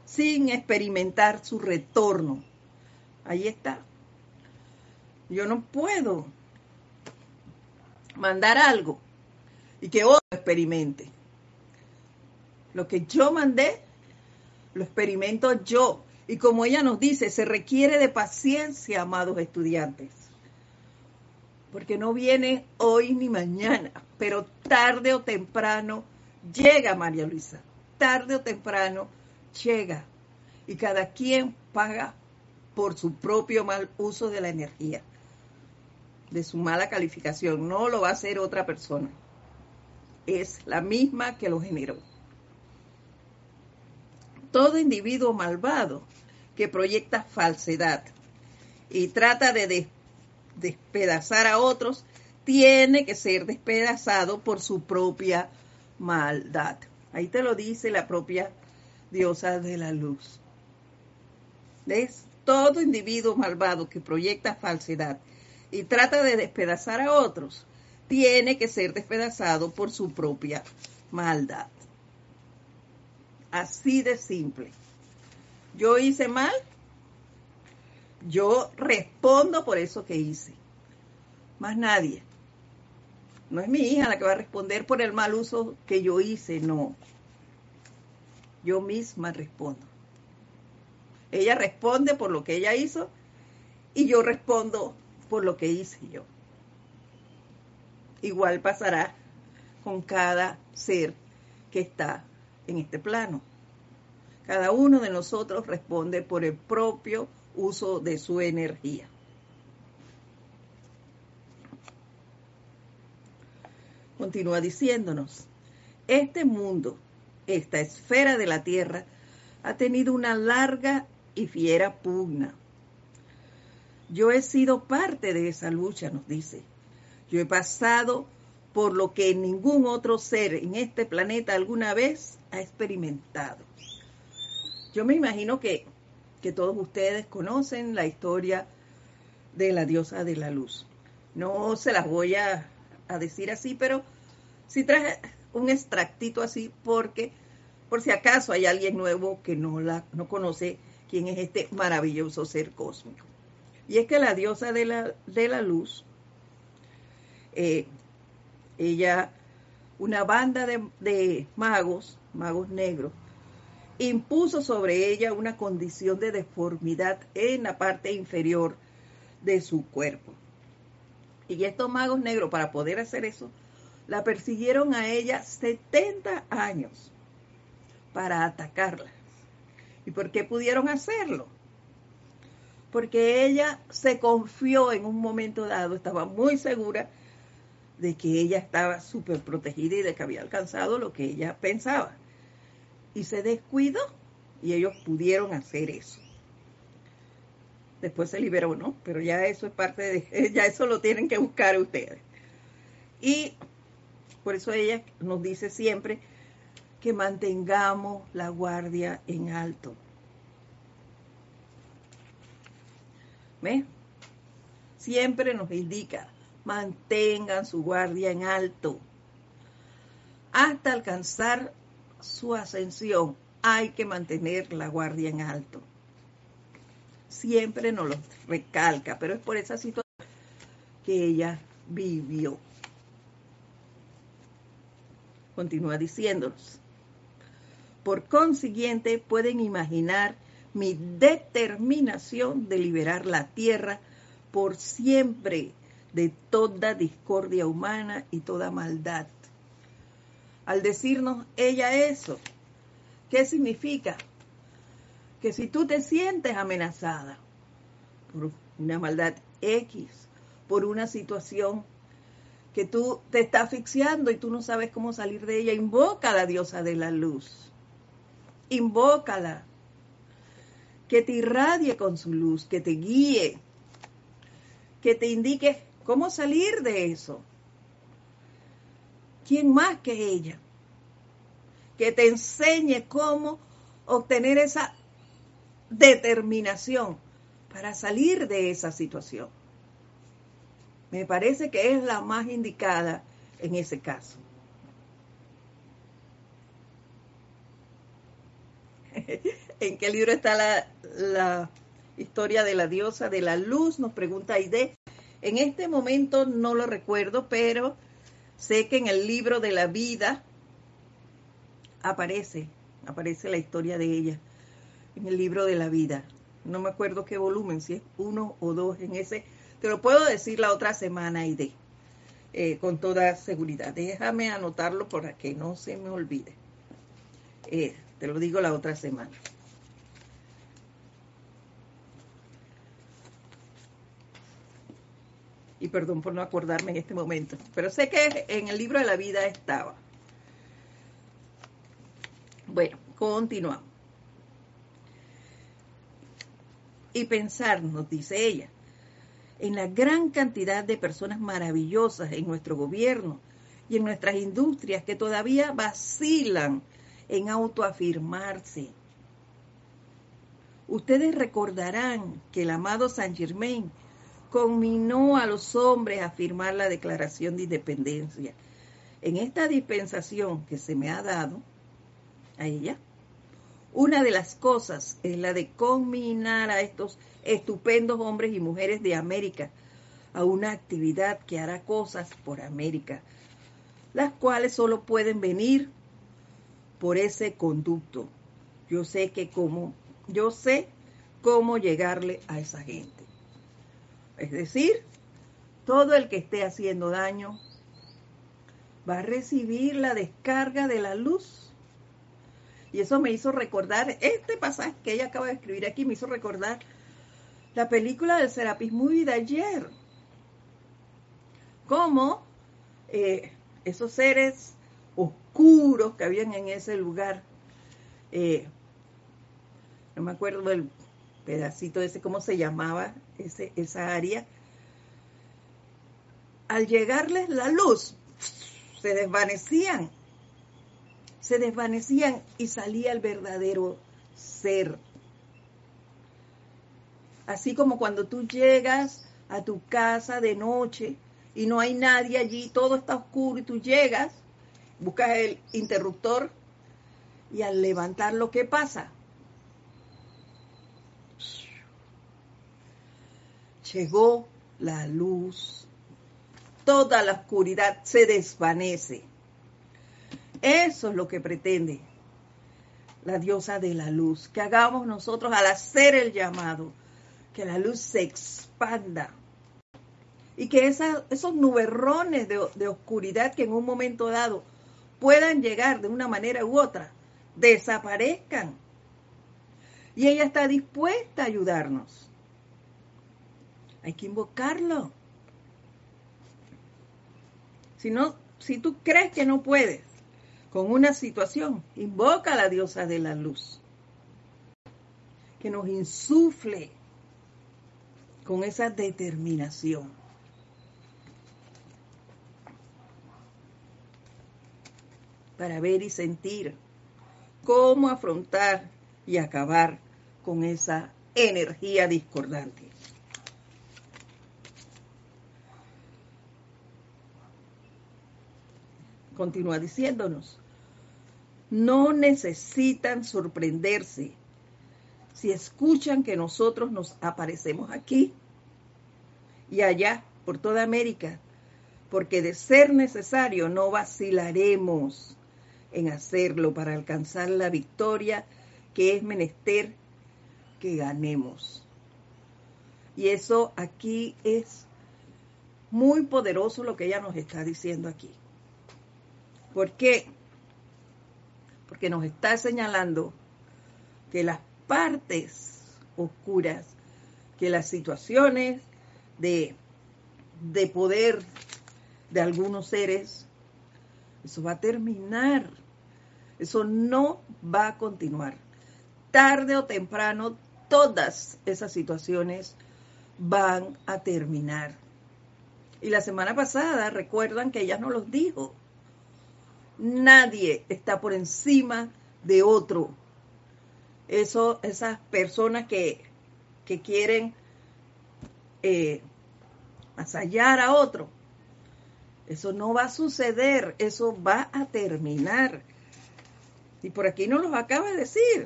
sin experimentar su retorno. Ahí está. Yo no puedo mandar algo y que otro experimente. Lo que yo mandé lo experimento yo. Y como ella nos dice, se requiere de paciencia, amados estudiantes. Porque no viene hoy ni mañana, pero tarde o temprano llega María Luisa. Tarde o temprano llega. Y cada quien paga por su propio mal uso de la energía, de su mala calificación. No lo va a hacer otra persona. Es la misma que lo generó todo individuo malvado que proyecta falsedad y trata de despedazar a otros, tiene que ser despedazado por su propia maldad. Ahí te lo dice la propia diosa de la luz. ¿Ves? Todo individuo malvado que proyecta falsedad y trata de despedazar a otros, tiene que ser despedazado por su propia maldad. Así de simple. Yo hice mal, yo respondo por eso que hice. Más nadie. No es mi hija la que va a responder por el mal uso que yo hice, no. Yo misma respondo. Ella responde por lo que ella hizo y yo respondo por lo que hice yo. Igual pasará con cada ser que está en este plano. Cada uno de nosotros responde por el propio uso de su energía. Continúa diciéndonos, este mundo, esta esfera de la Tierra, ha tenido una larga y fiera pugna. Yo he sido parte de esa lucha, nos dice. Yo he pasado por lo que ningún otro ser en este planeta alguna vez ha experimentado. Yo me imagino que, que todos ustedes conocen la historia de la diosa de la luz. No se las voy a, a decir así, pero sí traje un extractito así porque por si acaso hay alguien nuevo que no la no conoce quién es este maravilloso ser cósmico. Y es que la diosa de la, de la luz, eh, ella, una banda de, de magos, magos negros, impuso sobre ella una condición de deformidad en la parte inferior de su cuerpo. Y estos magos negros, para poder hacer eso, la persiguieron a ella 70 años para atacarla. ¿Y por qué pudieron hacerlo? Porque ella se confió en un momento dado, estaba muy segura de que ella estaba súper protegida y de que había alcanzado lo que ella pensaba. Y se descuidó y ellos pudieron hacer eso. Después se liberó, ¿no? Pero ya eso es parte de, ya eso lo tienen que buscar ustedes. Y por eso ella nos dice siempre que mantengamos la guardia en alto. ¿Ves? Siempre nos indica, mantengan su guardia en alto. Hasta alcanzar su ascensión hay que mantener la guardia en alto. Siempre nos lo recalca, pero es por esa situación que ella vivió. Continúa diciéndonos. Por consiguiente, pueden imaginar mi determinación de liberar la tierra por siempre de toda discordia humana y toda maldad. Al decirnos ella eso, ¿qué significa? Que si tú te sientes amenazada por una maldad X, por una situación que tú te está asfixiando y tú no sabes cómo salir de ella, invoca a la diosa de la luz. Invócala. Que te irradie con su luz, que te guíe, que te indique cómo salir de eso. ¿Quién más que ella? Que te enseñe cómo obtener esa determinación para salir de esa situación. Me parece que es la más indicada en ese caso. ¿En qué libro está la, historia de la diosa de la luz? Nos pregunta Aide. En este momento no lo recuerdo, pero sé que en el libro de la vida aparece, aparece la historia de ella, en el libro de la vida. No me acuerdo qué volumen, si es uno o dos en ese te lo puedo decir la otra semana, y eh, con toda seguridad. Déjame anotarlo para que no se me olvide. Eh, te lo digo la otra semana. Y perdón por no acordarme en este momento. Pero sé que en el libro de la vida estaba. Bueno, continuamos. Y pensar, nos dice ella, en la gran cantidad de personas maravillosas en nuestro gobierno y en nuestras industrias que todavía vacilan en autoafirmarse. Ustedes recordarán que el amado Saint Germain conminó a los hombres a firmar la Declaración de Independencia. En esta dispensación que se me ha dado a ella, una de las cosas es la de conminar a estos estupendos hombres y mujeres de América a una actividad que hará cosas por América, las cuales solo pueden venir por ese conducto. Yo sé que cómo, yo sé cómo llegarle a esa gente. Es decir, todo el que esté haciendo daño va a recibir la descarga de la luz y eso me hizo recordar, este pasaje que ella acaba de escribir aquí, me hizo recordar la película del Serapis Movie de ayer. Cómo eh, esos seres oscuros que habían en ese lugar, eh, no me acuerdo del pedacito ese, cómo se llamaba ese, esa área, al llegarles la luz, se desvanecían, se desvanecían y salía el verdadero ser. Así como cuando tú llegas a tu casa de noche y no hay nadie allí, todo está oscuro y tú llegas, buscas el interruptor y al levantarlo, ¿qué pasa? Llegó la luz, toda la oscuridad se desvanece. Eso es lo que pretende la diosa de la luz, que hagamos nosotros al hacer el llamado, que la luz se expanda y que esos nuberrones de, de oscuridad que en un momento dado puedan llegar de una manera u otra, desaparezcan. Y ella está dispuesta a ayudarnos. Hay que invocarlo. Si si tú crees que no puedes con una situación, invoca a la diosa de la luz. Que nos insufle con esa determinación. Para ver y sentir cómo afrontar y acabar con esa energía discordante. Continúa diciéndonos, no necesitan sorprenderse si escuchan que nosotros nos aparecemos aquí y allá por toda América, porque de ser necesario no vacilaremos en hacerlo para alcanzar la victoria que es menester que ganemos. Y eso aquí es muy poderoso lo que ella nos está diciendo aquí. ¿Por qué? Porque nos está señalando que las partes oscuras, que las situaciones de, de poder de algunos seres, eso va a terminar. Eso no va a continuar. Tarde o temprano, todas esas situaciones van a terminar. Y la semana pasada, recuerdan que ella nos los dijo. Nadie está por encima de otro. Eso, esas personas que, que quieren eh, asallar a otro, eso no va a suceder, eso va a terminar. Y por aquí nos lo acaba de decir.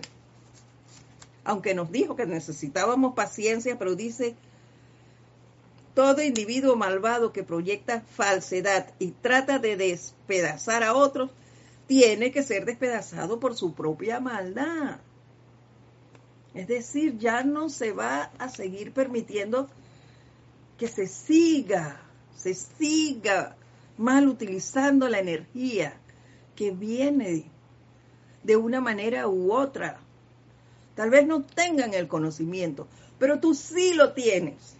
Aunque nos dijo que necesitábamos paciencia, pero dice, todo individuo malvado que proyecta falsedad y trata de despedazar a otros, tiene que ser despedazado por su propia maldad. Es decir, ya no se va a seguir permitiendo que se siga, se siga mal utilizando la energía que viene de una manera u otra. Tal vez no tengan el conocimiento, pero tú sí lo tienes.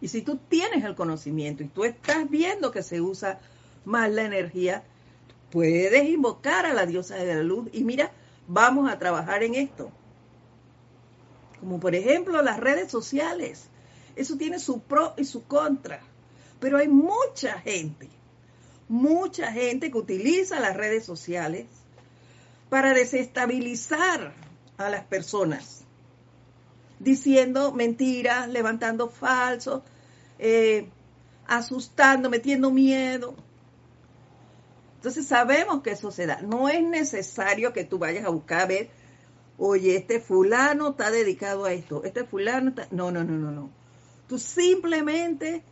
Y si tú tienes el conocimiento y tú estás viendo que se usa mal la energía, puedes invocar a la diosa de la luz y mira, vamos a trabajar en esto. Como por ejemplo las redes sociales. Eso tiene su pro y su contra. Pero hay mucha gente, mucha gente que utiliza las redes sociales para desestabilizar a las personas diciendo mentiras, levantando falsos, eh, asustando, metiendo miedo. Entonces sabemos que eso se da. No es necesario que tú vayas a buscar a ver, oye, este fulano está dedicado a esto, este fulano está... No, no, no, no, no. Tú simplemente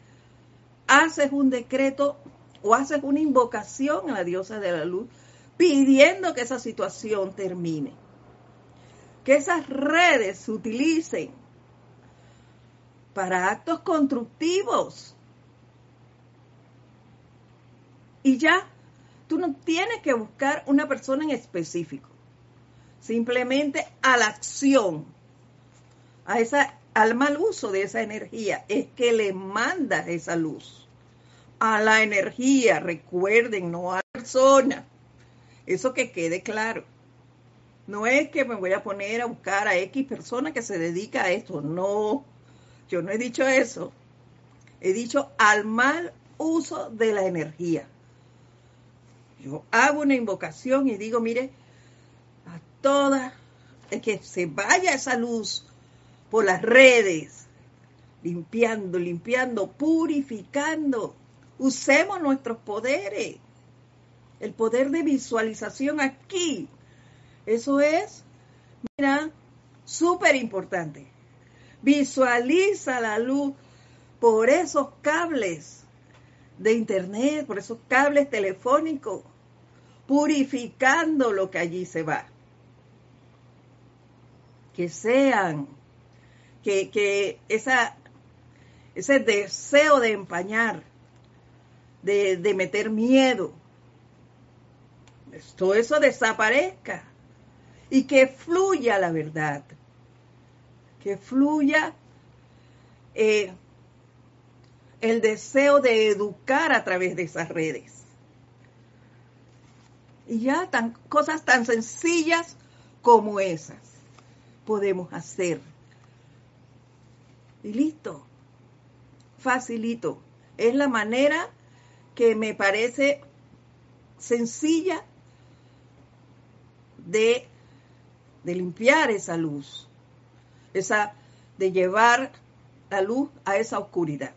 haces un decreto o haces una invocación a la diosa de la luz pidiendo que esa situación termine que esas redes se utilicen para actos constructivos. Y ya, tú no tienes que buscar una persona en específico. Simplemente a la acción, a esa, al mal uso de esa energía, es que le mandas esa luz. A la energía, recuerden, no a la persona. Eso que quede claro. No es que me voy a poner a buscar a X persona que se dedica a esto. No, yo no he dicho eso. He dicho al mal uso de la energía. Yo hago una invocación y digo, mire, a todas, que se vaya esa luz por las redes, limpiando, limpiando, purificando. Usemos nuestros poderes. El poder de visualización aquí. Eso es, mira, súper importante. Visualiza la luz por esos cables de internet, por esos cables telefónicos, purificando lo que allí se va. Que sean, que, que esa, ese deseo de empañar, de, de meter miedo, todo eso desaparezca y que fluya la verdad, que fluya eh, el deseo de educar a través de esas redes. Y ya tan, cosas tan sencillas como esas podemos hacer. Y listo, facilito. Es la manera que me parece sencilla de, de limpiar esa luz, esa, de llevar la luz a esa oscuridad.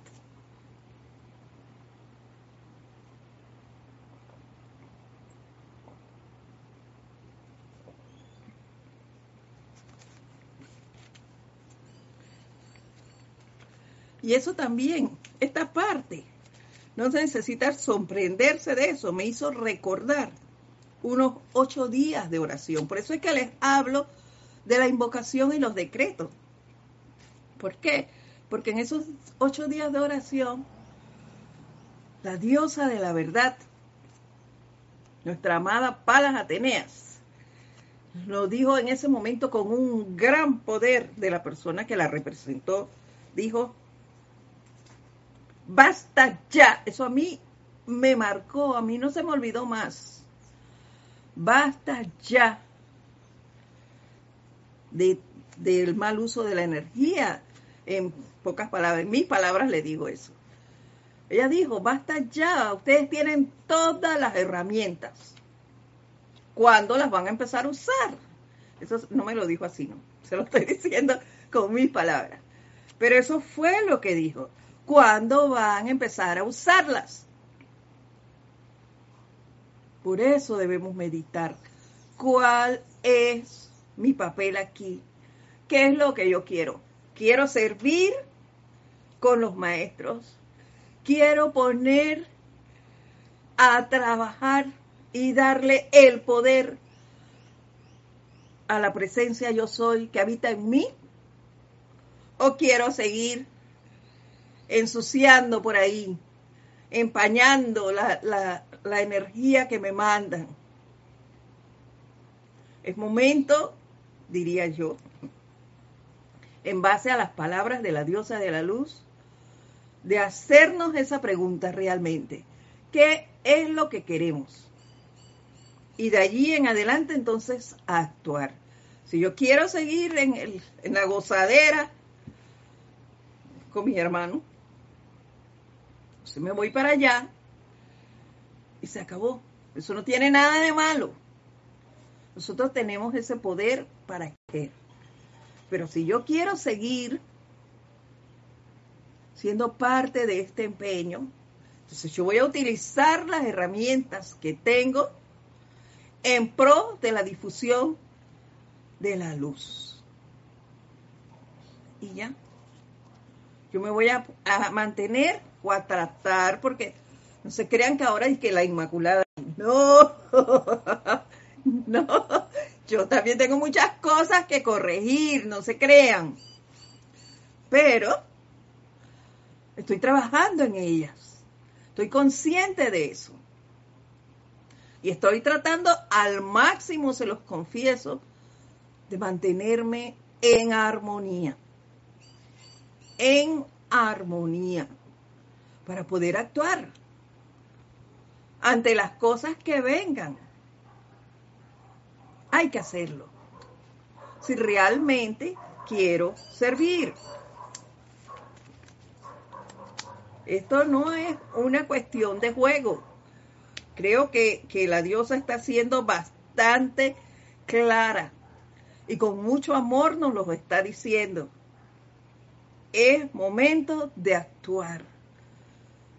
Y eso también, esta parte, no se necesita sorprenderse de eso, me hizo recordar unos ocho días de oración. Por eso es que les hablo de la invocación y los decretos. ¿Por qué? Porque en esos ocho días de oración, la diosa de la verdad, nuestra amada Palas Ateneas, lo dijo en ese momento con un gran poder de la persona que la representó. Dijo, basta ya. Eso a mí me marcó, a mí no se me olvidó más. Basta ya del mal uso de la energía. En pocas palabras, en mis palabras le digo eso. Ella dijo, basta ya, ustedes tienen todas las herramientas. ¿Cuándo las van a empezar a usar? Eso no me lo dijo así, no. Se lo estoy diciendo con mis palabras. Pero eso fue lo que dijo cuándo van a empezar a usarlas. Por eso debemos meditar. ¿Cuál es mi papel aquí? ¿Qué es lo que yo quiero? Quiero servir con los maestros. Quiero poner a trabajar y darle el poder a la presencia yo soy que habita en mí. O quiero seguir ensuciando por ahí, empañando la, energía que me mandan. Es momento, diría yo, en base a las palabras de la diosa de la luz, de hacernos esa pregunta realmente. ¿Qué es lo que queremos? Y de allí en adelante entonces actuar. Si yo quiero seguir en, el, en la gozadera con mis hermanos, me voy para allá y se acabó. Eso no tiene nada de malo. Nosotros tenemos ese poder para qué. Pero si yo quiero seguir siendo parte de este empeño, entonces yo voy a utilizar las herramientas que tengo en pro de la difusión de la luz. Y ya. Yo me voy a, a mantener o a tratar, porque no se crean que ahora es que la Inmaculada. No, no, yo también tengo muchas cosas que corregir, no se crean. Pero estoy trabajando en ellas. Estoy consciente de eso. Y estoy tratando al máximo, se los confieso, de mantenerme en armonía. En armonía para poder actuar ante las cosas que vengan. Hay que hacerlo. Si realmente quiero servir. Esto no es una cuestión de juego. Creo que, que la diosa está siendo bastante clara y con mucho amor nos lo está diciendo. Es momento de actuar.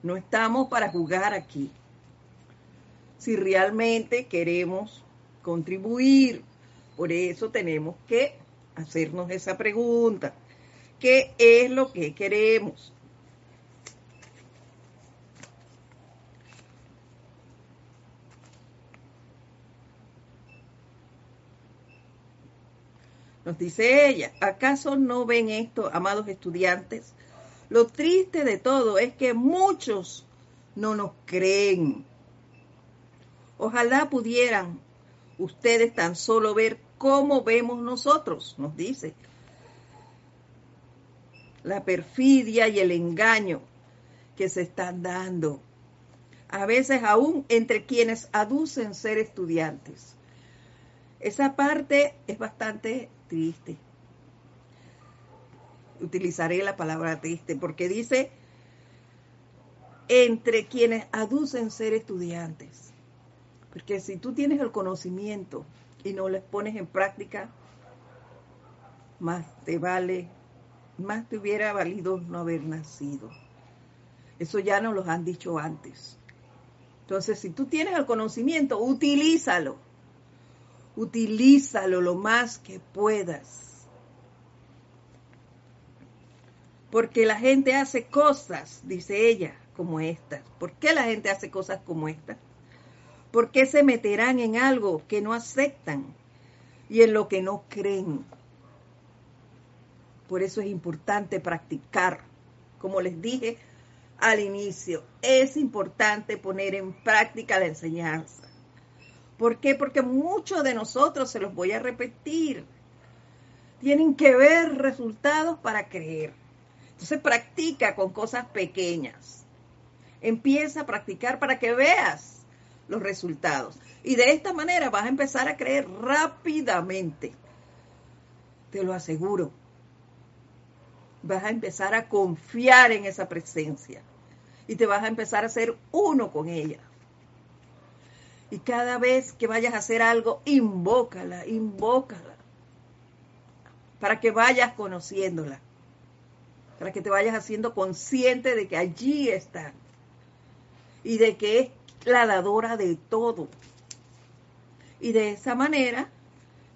No estamos para jugar aquí. Si realmente queremos contribuir, por eso tenemos que hacernos esa pregunta. ¿Qué es lo que queremos? Nos dice ella, ¿acaso no ven esto, amados estudiantes? Lo triste de todo es que muchos no nos creen. Ojalá pudieran ustedes tan solo ver cómo vemos nosotros, nos dice. La perfidia y el engaño que se están dando. A veces aún entre quienes aducen ser estudiantes. Esa parte es bastante triste. Utilizaré la palabra triste porque dice entre quienes aducen ser estudiantes. Porque si tú tienes el conocimiento y no les pones en práctica, más te vale, más te hubiera valido no haber nacido. Eso ya nos lo han dicho antes. Entonces, si tú tienes el conocimiento, utilízalo utilízalo lo más que puedas. Porque la gente hace cosas, dice ella, como estas. ¿Por qué la gente hace cosas como estas? ¿Por qué se meterán en algo que no aceptan y en lo que no creen? Por eso es importante practicar. Como les dije al inicio, es importante poner en práctica la enseñanza. ¿Por qué? Porque muchos de nosotros, se los voy a repetir, tienen que ver resultados para creer. Entonces practica con cosas pequeñas. Empieza a practicar para que veas los resultados. Y de esta manera vas a empezar a creer rápidamente. Te lo aseguro. Vas a empezar a confiar en esa presencia. Y te vas a empezar a ser uno con ella. Y cada vez que vayas a hacer algo, invócala, invócala. Para que vayas conociéndola. Para que te vayas haciendo consciente de que allí está. Y de que es la dadora de todo. Y de esa manera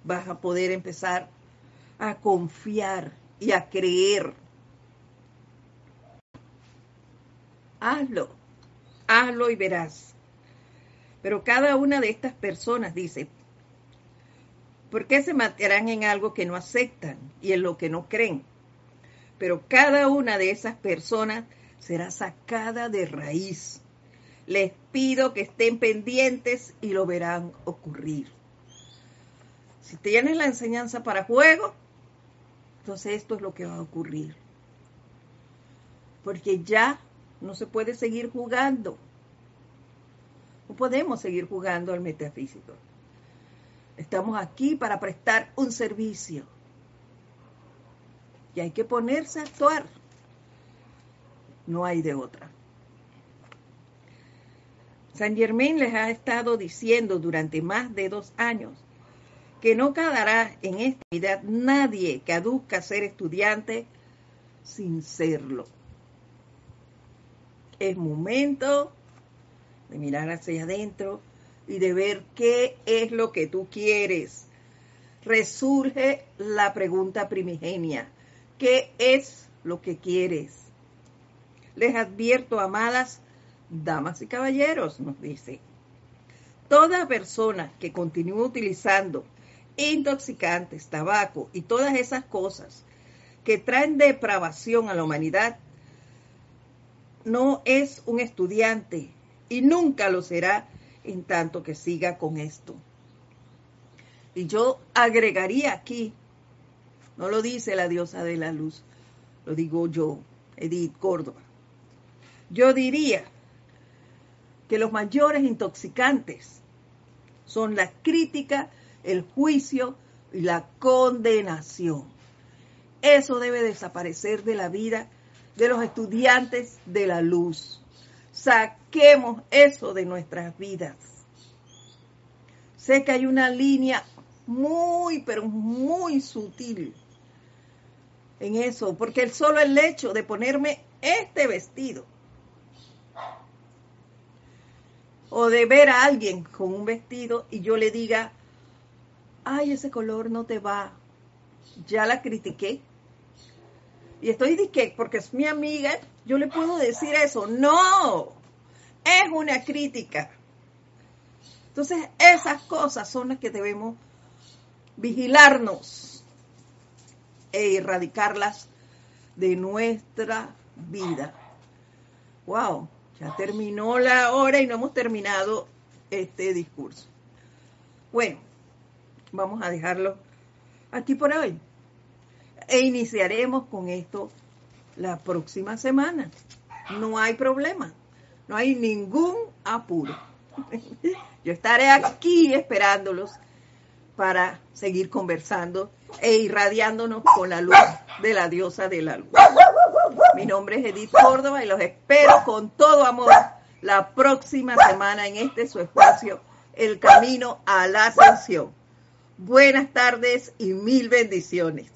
vas a poder empezar a confiar y a creer. Hazlo, hazlo y verás. Pero cada una de estas personas dice, ¿por qué se matarán en algo que no aceptan y en lo que no creen? Pero cada una de esas personas será sacada de raíz. Les pido que estén pendientes y lo verán ocurrir. Si tienes la enseñanza para juego, entonces esto es lo que va a ocurrir. Porque ya no se puede seguir jugando. No podemos seguir jugando al metafísico. Estamos aquí para prestar un servicio. Y hay que ponerse a actuar. No hay de otra. San Germain les ha estado diciendo durante más de dos años que no quedará en esta vida nadie que aduzca ser estudiante sin serlo. Es momento de mirar hacia adentro y de ver qué es lo que tú quieres. Resurge la pregunta primigenia. ¿Qué es lo que quieres? Les advierto, amadas damas y caballeros, nos dice, toda persona que continúe utilizando intoxicantes, tabaco y todas esas cosas que traen depravación a la humanidad, no es un estudiante y nunca lo será en tanto que siga con esto. Y yo agregaría aquí, no lo dice la diosa de la luz, lo digo yo, Edith Córdoba. Yo diría que los mayores intoxicantes son la crítica, el juicio y la condenación. Eso debe desaparecer de la vida de los estudiantes de la luz. Saquemos eso de nuestras vidas. Sé que hay una línea muy, pero muy sutil en eso, porque el solo el hecho de ponerme este vestido o de ver a alguien con un vestido y yo le diga, ay, ese color no te va, ya la critiqué. Y estoy de que porque es mi amiga, yo le puedo decir eso. No, es una crítica. Entonces, esas cosas son las que debemos vigilarnos e erradicarlas de nuestra vida. Wow, ya terminó la hora y no hemos terminado este discurso. Bueno, vamos a dejarlo aquí por hoy. E iniciaremos con esto la próxima semana. No hay problema, no hay ningún apuro. Yo estaré aquí esperándolos para seguir conversando e irradiándonos con la luz de la diosa de la luz. Mi nombre es Edith Córdoba y los espero con todo amor la próxima semana en este su espacio, El Camino a la Ascensión. Buenas tardes y mil bendiciones.